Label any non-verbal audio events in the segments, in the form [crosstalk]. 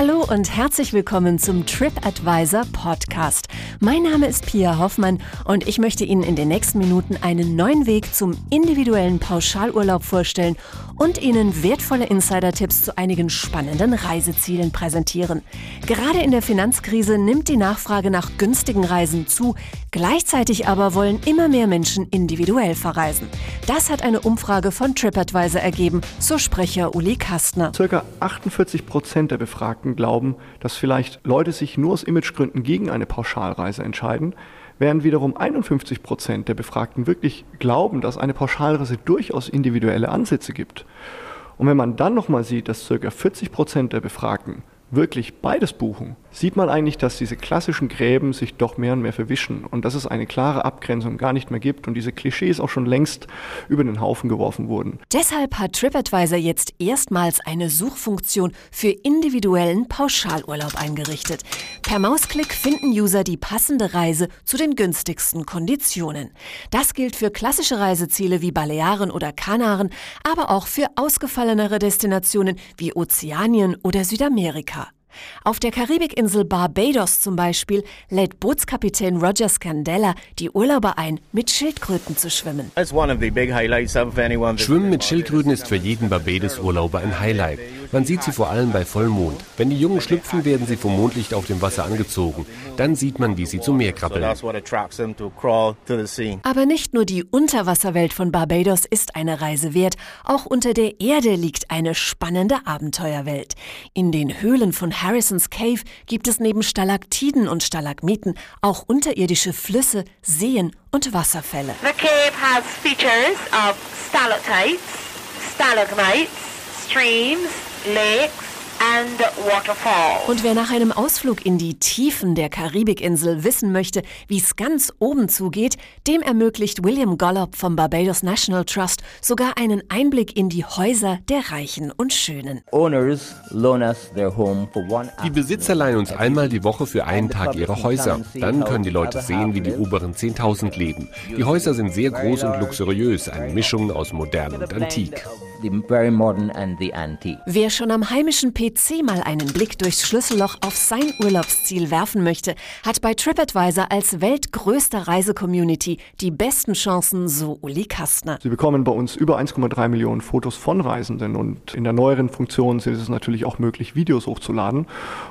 Hallo und herzlich willkommen zum TripAdvisor Podcast. Mein Name ist Pia Hoffmann und ich möchte Ihnen in den nächsten Minuten einen neuen Weg zum individuellen Pauschalurlaub vorstellen und Ihnen wertvolle Insider-Tipps zu einigen spannenden Reisezielen präsentieren. Gerade in der Finanzkrise nimmt die Nachfrage nach günstigen Reisen zu, gleichzeitig aber wollen immer mehr Menschen individuell verreisen. Das hat eine Umfrage von TripAdvisor ergeben, so Sprecher Uli Kastner. Circa 48 Prozent der Befragten glauben, dass vielleicht Leute sich nur aus Imagegründen gegen eine Pauschalreise entscheiden, während wiederum 51 Prozent der Befragten wirklich glauben, dass eine Pauschalreise durchaus individuelle Ansätze gibt. Und wenn man dann nochmal sieht, dass ca. 40 Prozent der Befragten wirklich beides buchen, sieht man eigentlich, dass diese klassischen Gräben sich doch mehr und mehr verwischen und dass es eine klare Abgrenzung gar nicht mehr gibt und diese Klischees auch schon längst über den Haufen geworfen wurden. Deshalb hat TripAdvisor jetzt erstmals eine Suchfunktion für individuellen Pauschalurlaub eingerichtet. Per Mausklick finden User die passende Reise zu den günstigsten Konditionen. Das gilt für klassische Reiseziele wie Balearen oder Kanaren, aber auch für ausgefallenere Destinationen wie Ozeanien oder Südamerika. Auf der Karibikinsel Barbados zum Beispiel lädt Bootskapitän Roger Scandella die Urlauber ein, mit Schildkröten zu schwimmen. Schwimmen mit Schildkröten ist für jeden Barbados-Urlauber ein Highlight. Man sieht sie vor allem bei Vollmond. Wenn die Jungen schlüpfen, werden sie vom Mondlicht auf dem Wasser angezogen. Dann sieht man, wie sie zum Meer krabbeln. Aber nicht nur die Unterwasserwelt von Barbados ist eine Reise wert. Auch unter der Erde liegt eine spannende Abenteuerwelt. In den Höhlen von Harrisons Cave gibt es neben Stalaktiden und Stalagmiten auch unterirdische Flüsse, Seen und Wasserfälle. The cave has features of stalactites, stalagmites, streams, legs Und wer nach einem Ausflug in die Tiefen der Karibikinsel wissen möchte, wie es ganz oben zugeht, dem ermöglicht William Gollop vom Barbados National Trust sogar einen Einblick in die Häuser der Reichen und Schönen. Die Besitzer leihen uns einmal die Woche für einen Tag ihre Häuser. Dann können die Leute sehen, wie die oberen 10.000 leben. Die Häuser sind sehr groß und luxuriös, eine Mischung aus modern und antik. Wer schon am heimischen PC mal einen Blick durchs Schlüsselloch auf sein Urlaubsziel werfen möchte, hat bei TripAdvisor als weltgrößter Reisecommunity die besten Chancen, so Uli Kastner. Sie bekommen bei uns über 1,3 Millionen Fotos von Reisenden und in der neueren Funktion ist es natürlich auch möglich, Videos hochzuladen.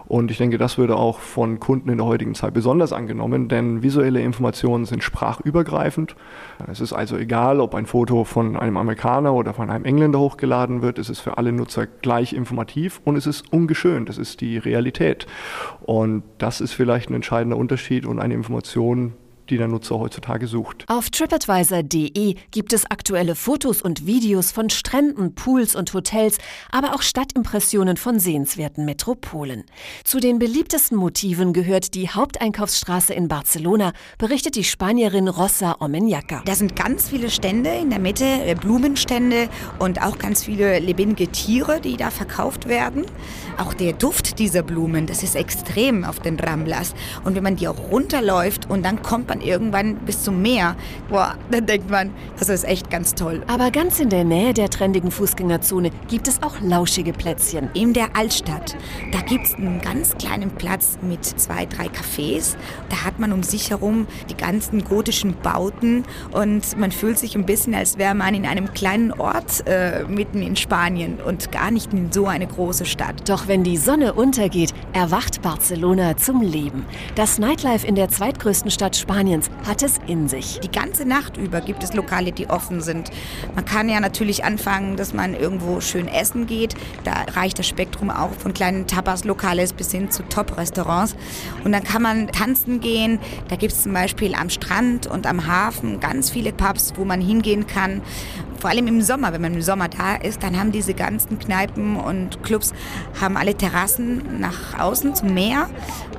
Und ich denke, das würde auch von Kunden in der heutigen Zeit besonders angenommen, denn visuelle Informationen sind sprachübergreifend. Es ist also egal, ob ein Foto von einem Amerikaner oder von einem Engländer hochgeladen wird. Es ist für alle Nutzer gleich informativ und es ist ungeschönt. Das ist die Realität. Und das ist vielleicht ein entscheidender Unterschied und eine Information, die der Nutzer heutzutage sucht. Auf tripadvisor.de gibt es aktuelle Fotos und Videos von Stränden, Pools und Hotels, aber auch Stadtimpressionen von sehenswerten Metropolen. Zu den beliebtesten Motiven gehört die Haupteinkaufsstraße in Barcelona, berichtet die Spanierin Rosa Omenyaca. Da sind ganz viele Stände in der Mitte, äh, Blumenstände und auch ganz viele lebendige Tiere, die da verkauft werden. Auch der Duft dieser Blumen, das ist extrem auf den Ramblas. Und wenn man die auch runterläuft und dann kommt man irgendwann bis zum Meer, boah, [laughs] dann denkt man, das ist echt ganz toll. Aber ganz in der Nähe der trendigen Fußgängerzone gibt es auch lauschige Plätzchen. In der Altstadt, da gibt es einen ganz kleinen Platz mit zwei, drei Cafés. Da hat man um sich herum die ganzen gotischen Bauten und man fühlt sich ein bisschen, als wäre man in einem kleinen Ort äh, mitten in Spanien und gar nicht in so eine große Stadt. Doch wenn die Sonne untergeht, erwacht Barcelona zum Leben. Das Nightlife in der zweitgrößten Stadt Spaniens hat es in sich. Die ganze Nacht über gibt es Lokale, die offen sind. Man kann ja natürlich anfangen, dass man irgendwo schön essen geht. Da reicht das Spektrum auch von kleinen Tapas-Lokales bis hin zu Top-Restaurants. Und dann kann man tanzen gehen. Da gibt es zum Beispiel am Strand und am Hafen ganz viele Pubs, wo man hingehen kann. Vor allem im Sommer, wenn man im Sommer da ist, dann haben diese ganzen Kneipen und Clubs haben alle Terrassen nach außen zum Meer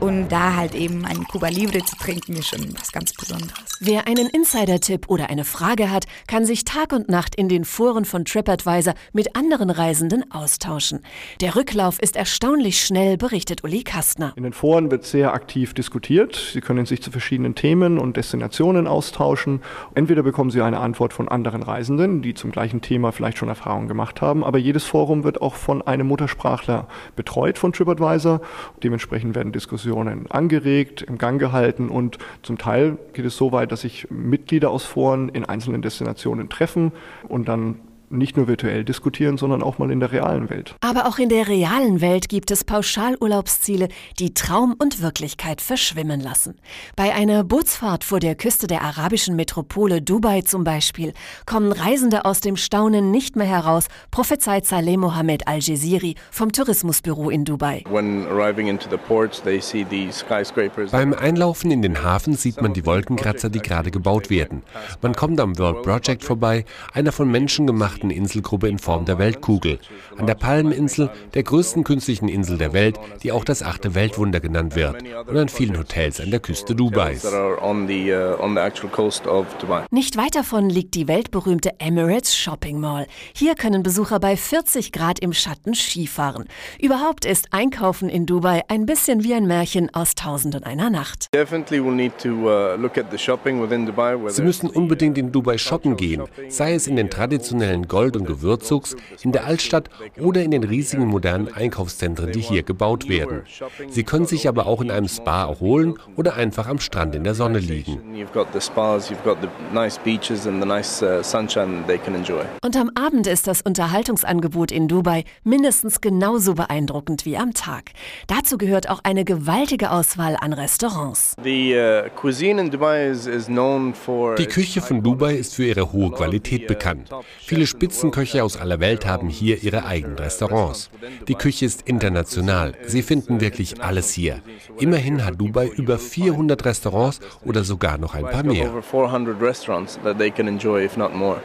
und da halt eben einen Cuba Libre zu trinken ist schon was ganz Besonderes. Wer einen Insider-Tipp oder eine Frage hat, kann sich Tag und Nacht in den Foren von TripAdvisor mit anderen Reisenden austauschen. Der Rücklauf ist erstaunlich schnell, berichtet Uli Kastner. In den Foren wird sehr aktiv diskutiert. Sie können sich zu verschiedenen Themen und Destinationen austauschen. Entweder bekommen Sie eine Antwort von anderen Reisenden, die die zum gleichen Thema vielleicht schon Erfahrungen gemacht haben. Aber jedes Forum wird auch von einem Muttersprachler betreut von TripAdvisor. Dementsprechend werden Diskussionen angeregt, im Gang gehalten und zum Teil geht es so weit, dass sich Mitglieder aus Foren in einzelnen Destinationen treffen und dann nicht nur virtuell diskutieren, sondern auch mal in der realen Welt. Aber auch in der realen Welt gibt es Pauschalurlaubsziele, die Traum und Wirklichkeit verschwimmen lassen. Bei einer Bootsfahrt vor der Küste der arabischen Metropole Dubai zum Beispiel kommen Reisende aus dem Staunen nicht mehr heraus, prophezeit Saleh Mohammed Al-Jaziri vom Tourismusbüro in Dubai. Beim Einlaufen in den Hafen sieht man die Wolkenkratzer, die gerade gebaut werden. Man kommt am World Project vorbei, einer von Menschen gemachten bewachten Inselgruppe in Form der Weltkugel. An der Palmeninsel, der größten künstlichen Insel der Welt, die auch das achte Weltwunder genannt wird. Und an vielen Hotels an der Küste Dubais. Nicht weit davon liegt die weltberühmte Emirates Shopping Mall. Hier können Besucher bei 40 Grad im Schatten Skifahren. Überhaupt ist Einkaufen in Dubai ein bisschen wie ein Märchen aus Tausend und einer Nacht. Sie müssen unbedingt in Dubai shoppen gehen, sei es in den traditionellen Gold- und Gewürzzugs, in der Altstadt oder in den riesigen modernen Einkaufszentren, die hier gebaut werden. Sie können sich aber auch in einem Spa erholen oder einfach am Strand in der Sonne liegen. Und am Abend ist das Unterhaltungsangebot in Dubai mindestens genauso beeindruckend wie am Tag. Dazu gehört auch eine gewaltige Auswahl an Restaurants. Die Küche von Dubai ist für ihre hohe Qualität bekannt. Viele Spitzenköche aus aller Welt haben hier ihre eigenen Restaurants. Die Küche ist international. Sie finden wirklich alles hier. Immerhin hat Dubai über 400 Restaurants oder sogar noch ein paar mehr.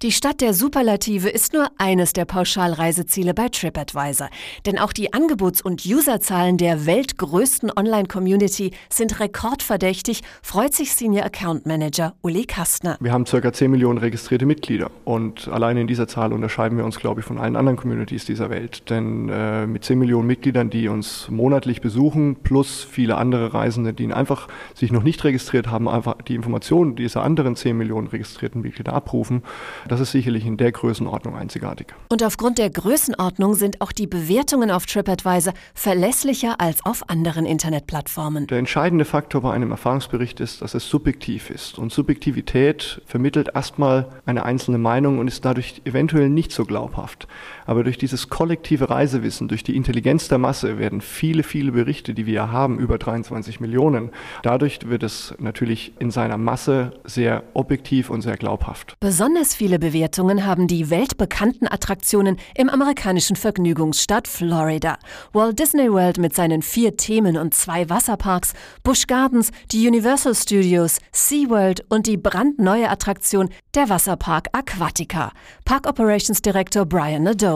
Die Stadt der Superlative ist nur eines der Pauschalreiseziele bei TripAdvisor. Denn auch die Angebots- und Userzahlen der weltgrößten Online-Community sind rekordverdächtig, freut sich Senior Account Manager Uli Kastner. Wir haben ca. 10 Millionen registrierte Mitglieder und allein in dieser Zahl Zahl unterscheiden wir uns, glaube ich, von allen anderen Communities dieser Welt. Denn äh, mit 10 Millionen Mitgliedern, die uns monatlich besuchen, plus viele andere Reisende, die einfach sich noch nicht registriert haben, einfach die Informationen dieser anderen 10 Millionen registrierten Mitglieder abrufen, das ist sicherlich in der Größenordnung einzigartig. Und aufgrund der Größenordnung sind auch die Bewertungen auf TripAdvisor verlässlicher als auf anderen Internetplattformen. Der entscheidende Faktor bei einem Erfahrungsbericht ist, dass es subjektiv ist. Und Subjektivität vermittelt erstmal eine einzelne Meinung und ist dadurch eventuell eventuell nicht so glaubhaft. Aber durch dieses kollektive Reisewissen, durch die Intelligenz der Masse werden viele, viele Berichte, die wir haben, über 23 Millionen. Dadurch wird es natürlich in seiner Masse sehr objektiv und sehr glaubhaft. Besonders viele Bewertungen haben die weltbekannten Attraktionen im amerikanischen Vergnügungsstaat Florida. Walt Disney World mit seinen vier Themen und zwei Wasserparks, Busch Gardens, die Universal Studios, SeaWorld und die brandneue Attraktion der Wasserpark Aquatica. Park Operations Director Brian Nadeau.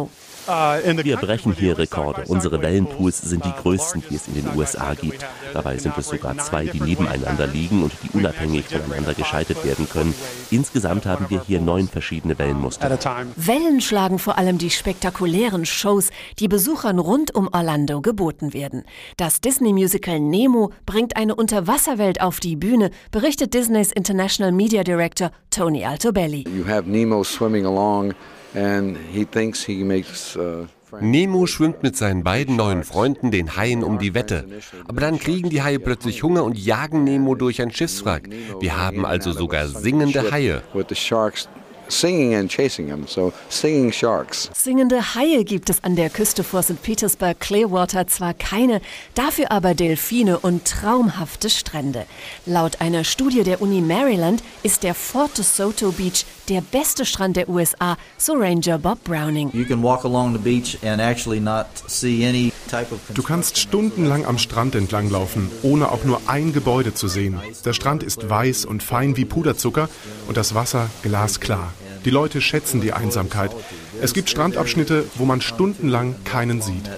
Wir brechen hier Rekorde. Unsere Wellenpools sind die größten, die es in den USA gibt. Dabei sind es sogar zwei, die nebeneinander liegen und die unabhängig voneinander geschaltet werden können. Insgesamt haben wir hier neun verschiedene Wellenmuster. Wellen schlagen vor allem die spektakulären Shows, die Besuchern rund um Orlando geboten werden. Das Disney-Musical Nemo bringt eine Unterwasserwelt auf die Bühne, berichtet Disneys International Media Director Tony Altobelli. You have Nemo swimming along uh Nemo schwimmt mit seinen beiden neuen Freunden, den Haien, um die Wette. Aber dann kriegen die Haie plötzlich Hunger und jagen Nemo durch ein Schiffswrack. Wir haben also sogar singende Haie. Singing and chasing them, so singing sharks. Singende Haie gibt es an der Küste vor St. Petersburg Clearwater zwar keine, dafür aber Delfine und traumhafte Strände. Laut einer Studie der Uni Maryland ist der Fort DeSoto Beach der beste Strand der USA, so Ranger Bob Browning. Du kannst stundenlang am Strand entlanglaufen, ohne auch nur ein Gebäude zu sehen. Der Strand ist weiß und fein wie Puderzucker und das Wasser glasklar. Die Leute schätzen die Einsamkeit. Es gibt Strandabschnitte, wo man stundenlang keinen sieht.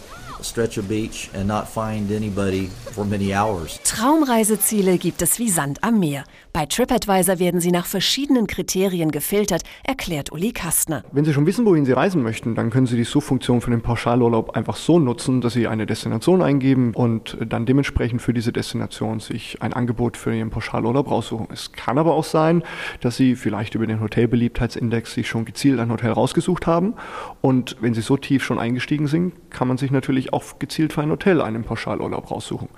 Stretch of beach and not find anybody for many hours. Traumreiseziele gibt es wie Sand am Meer. Bei TripAdvisor werden sie nach verschiedenen Kriterien gefiltert, erklärt Uli Kastner. Wenn Sie schon wissen, wohin Sie reisen möchten, dann können Sie die Suchfunktion für den Pauschalurlaub einfach so nutzen, dass Sie eine Destination eingeben und dann dementsprechend für diese Destination sich ein Angebot für Ihren Pauschalurlaub raussuchen. Es kann aber auch sein, dass Sie vielleicht über den Hotelbeliebtheitsindex sich schon gezielt ein Hotel rausgesucht haben und wenn Sie so tief schon eingestiegen sind, kann man sich natürlich auch gezielt für ein Hotel einen Pauschalurlaub raussuchen.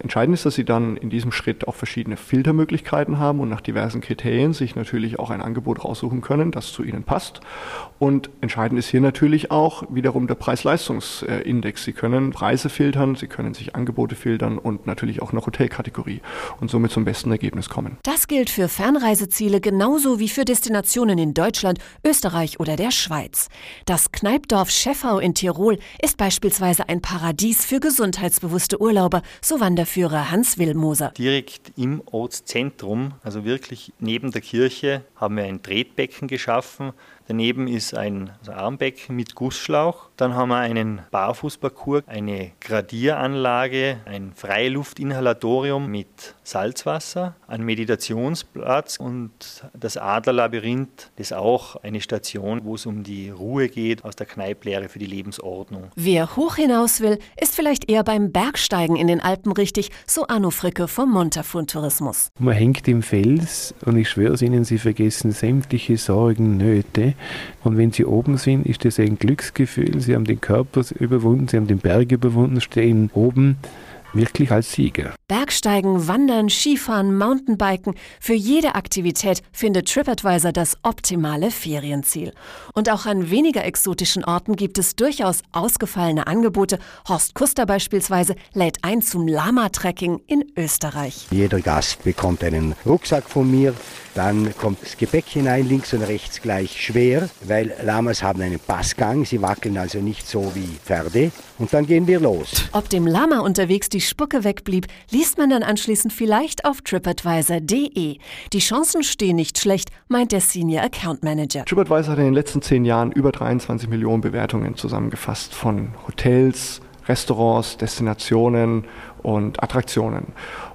Entscheidend ist, dass Sie dann in diesem Schritt auch verschiedene Filtermöglichkeiten haben und nach diversen Kriterien sich natürlich auch ein Angebot raussuchen können, das zu Ihnen passt. Und entscheidend ist hier natürlich auch wiederum der Preis-Leistungs-Index. Sie können Preise filtern, Sie können sich Angebote filtern und natürlich auch eine Hotelkategorie und somit zum besten Ergebnis kommen. Das gilt für Fernreiseziele genauso wie für Destinationen in Deutschland, Österreich oder der Schweiz. Das Kneipdorf Scheffau in Tirol ist beispielsweise ein Paradies für gesundheitsbewusste Urlauber, so war Wanderführer Hans Willmoser. Direkt im Ortszentrum, also wirklich neben der Kirche, haben wir ein Tretbecken geschaffen. Daneben ist ein Armbecken mit Gussschlauch. Dann haben wir einen Barfußparcours, eine Gradieranlage, ein Freiluftinhalatorium mit Salzwasser, einen Meditationsplatz und das Adlerlabyrinth, das ist auch eine Station, wo es um die Ruhe geht aus der Kneiplehre für die Lebensordnung. Wer hoch hinaus will, ist vielleicht eher beim Bergsteigen in den Alpen richtig, so Arno Fricke vom Montafon Tourismus. Man hängt im Fels und ich schwöre es Ihnen, Sie vergessen sämtliche Sorgen, Nöte. Und wenn Sie oben sind, ist das ein Glücksgefühl. Sie haben den Körper überwunden, Sie haben den Berg überwunden, stehen oben wirklich als Sieger. Bergsteigen, Wandern, Skifahren, Mountainbiken. Für jede Aktivität findet TripAdvisor das optimale Ferienziel. Und auch an weniger exotischen Orten gibt es durchaus ausgefallene Angebote. Horst Kuster beispielsweise lädt ein zum Lama-Trekking in Österreich. Jeder Gast bekommt einen Rucksack von mir. Dann kommt das Gepäck hinein, links und rechts gleich schwer, weil Lamas haben einen Passgang. Sie wackeln also nicht so wie Pferde. Und dann gehen wir los. Ob dem Lama unterwegs die Spucke wegblieb, liest man dann anschließend vielleicht auf tripadvisor.de. Die Chancen stehen nicht schlecht, meint der Senior Account Manager. TripAdvisor hat in den letzten zehn Jahren über 23 Millionen Bewertungen zusammengefasst von Hotels, Restaurants, Destinationen und Attraktionen.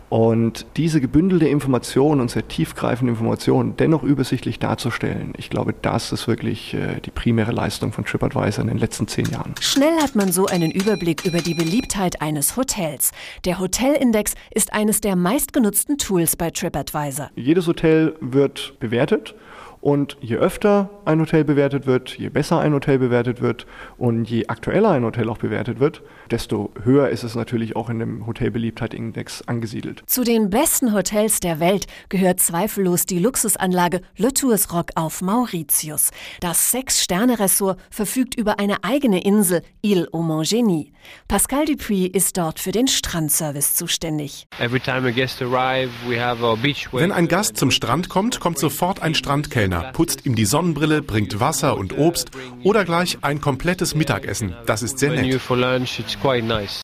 Und diese gebündelte Information und sehr tiefgreifende Information dennoch übersichtlich darzustellen, ich glaube, das ist wirklich äh, die primäre Leistung von TripAdvisor in den letzten zehn Jahren. Schnell hat man so einen Überblick über die Beliebtheit eines Hotels. Der Hotelindex ist eines der meistgenutzten Tools bei TripAdvisor. Jedes Hotel wird bewertet und je öfter ein Hotel bewertet wird, je besser ein Hotel bewertet wird und je aktueller ein Hotel auch bewertet wird, desto höher ist es natürlich auch in dem Hotelbeliebtheitindex angesiedelt. Zu den besten Hotels der Welt gehört zweifellos die Luxusanlage Le Tours Rock auf Mauritius. Das Sechs-Sterne-Ressort verfügt über eine eigene Insel, Ile aux Montgeny. Pascal Dupuis ist dort für den Strandservice zuständig. Wenn ein Gast zum Strand kommt, kommt sofort ein Strandkellner Kellner putzt ihm die Sonnenbrille, bringt Wasser und Obst oder gleich ein komplettes Mittagessen. Das ist sehr nett.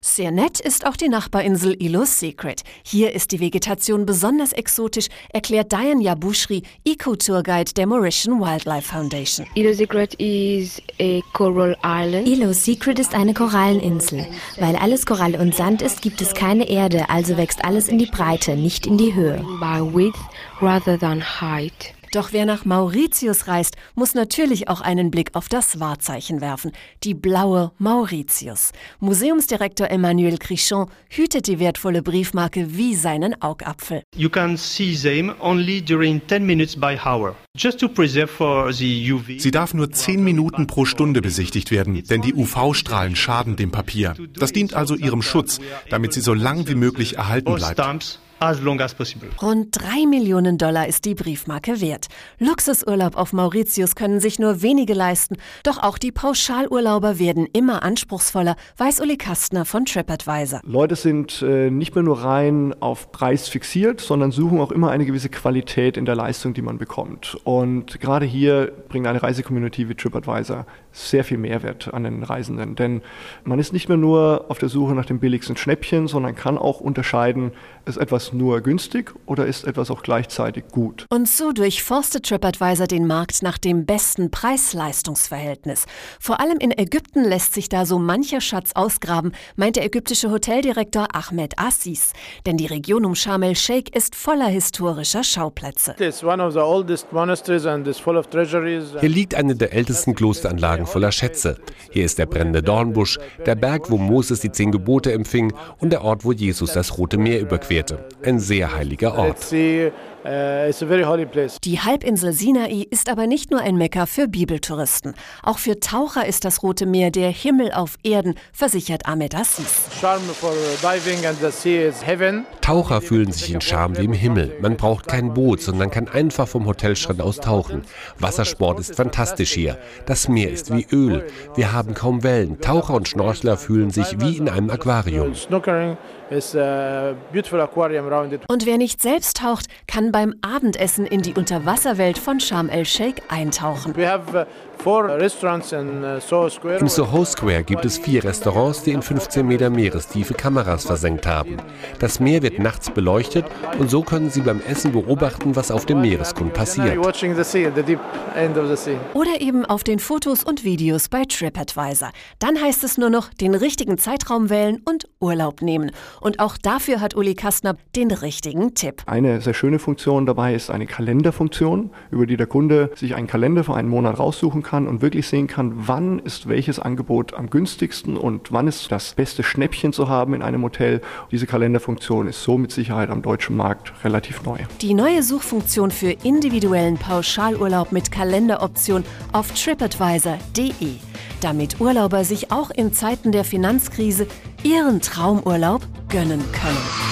Sehr nett ist auch die Nachbarinsel Ilo's Secret. Hier ist die Vegetation besonders exotisch, erklärt Diane Yabushri, Eco-Tourguide der Mauritian Wildlife Foundation. Ilo Secret is a coral island. Ilo Secret ist eine Koralleninsel. Weil alles Korall und Sand ist, gibt es keine Erde, also wächst alles in die Breite, nicht in die Höhe. By width rather than height. Doch wer nach Mauritius reist, muss natürlich auch einen Blick auf das Wahrzeichen werfen, die blaue Mauritius. Museumsdirektor Emmanuel Crichon hütet die wertvolle Briefmarke wie seinen Augapfel. You can see them only during 10 minutes by hour. Just to preserve for the UV. Sie darf nur 10 Minuten pro Stunde besichtigt werden, denn die UV-Strahlen schaden dem Papier. Das dient also ihrem Schutz, damit sie so lang wie möglich erhalten bleibt. As long as possible. Rund drei Millionen Dollar ist die Briefmarke wert. Luxusurlaub auf Mauritius können sich nur wenige leisten, doch auch die Pauschalurlauber werden immer anspruchsvoller, weiß Uli Kastner von TripAdvisor. Leute sind äh, nicht mehr nur rein auf Preis fixiert, sondern suchen auch immer eine gewisse Qualität in der Leistung, die man bekommt. Und gerade hier bringt eine Reisecommunity wie TripAdvisor sehr viel Mehrwert an den Reisenden, denn man ist nicht mehr nur auf der Suche nach dem billigsten Schnäppchen, sondern kann auch unterscheiden, ist etwas etwas nur günstig oder ist etwas auch gleichzeitig gut? Und so durchforstet TripAdvisor den Markt nach dem besten Preis-Leistungs-Verhältnis. Vor allem in Ägypten lässt sich da so mancher Schatz ausgraben, meint der ägyptische Hoteldirektor Ahmed Assis. Denn die Region um Sharm el-Sheikh ist voller historischer Schauplätze. Hier liegt eine der ältesten Klosteranlagen voller Schätze. Hier ist der brennende Dornbusch, der Berg, wo Moses die zehn Gebote empfing und der Ort, wo Jesus das Rote Meer überquerte. Ein sehr heiliger Ort. Uh, die Halbinsel Sinai ist aber nicht nur ein Mekka für Bibeltouristen. Auch für Taucher ist das Rote Meer der Himmel auf Erden, versichert Ahmed Assis. Taucher fühlen sich in Charme wie im Himmel. Man braucht kein Boot, sondern kann einfach vom Hotelstrand aus tauchen. Wassersport ist fantastisch hier. Das Meer ist wie Öl. Wir haben kaum Wellen. Taucher und Schnorchler fühlen sich wie in einem Aquarium. Und wer nicht selbst taucht, kann beim Abendessen in die Unterwasserwelt von Sharm el-Sheikh eintauchen. Im Soho Square gibt es vier Restaurants, die in 15 Meter Meerestiefe Kameras versenkt haben. Das Meer wird nachts beleuchtet und so können Sie beim Essen beobachten, was auf dem Meeresgrund passiert. Oder eben auf den Fotos und Videos bei TripAdvisor. Dann heißt es nur noch, den richtigen Zeitraum wählen und Urlaub nehmen. Und auch dafür hat Uli Kastner den richtigen Tipp. Eine sehr schöne Funktion dabei ist eine Kalenderfunktion, über die der Kunde sich einen Kalender für einen Monat raussuchen kann kann und wirklich sehen kann, wann ist welches Angebot am günstigsten und wann ist das beste Schnäppchen zu haben in einem Hotel. Diese Kalenderfunktion ist so mit Sicherheit am deutschen Markt relativ neu. Die neue Suchfunktion für individuellen Pauschalurlaub mit Kalenderoption auf tripadvisor.de, damit Urlauber sich auch in Zeiten der Finanzkrise ihren Traumurlaub gönnen können.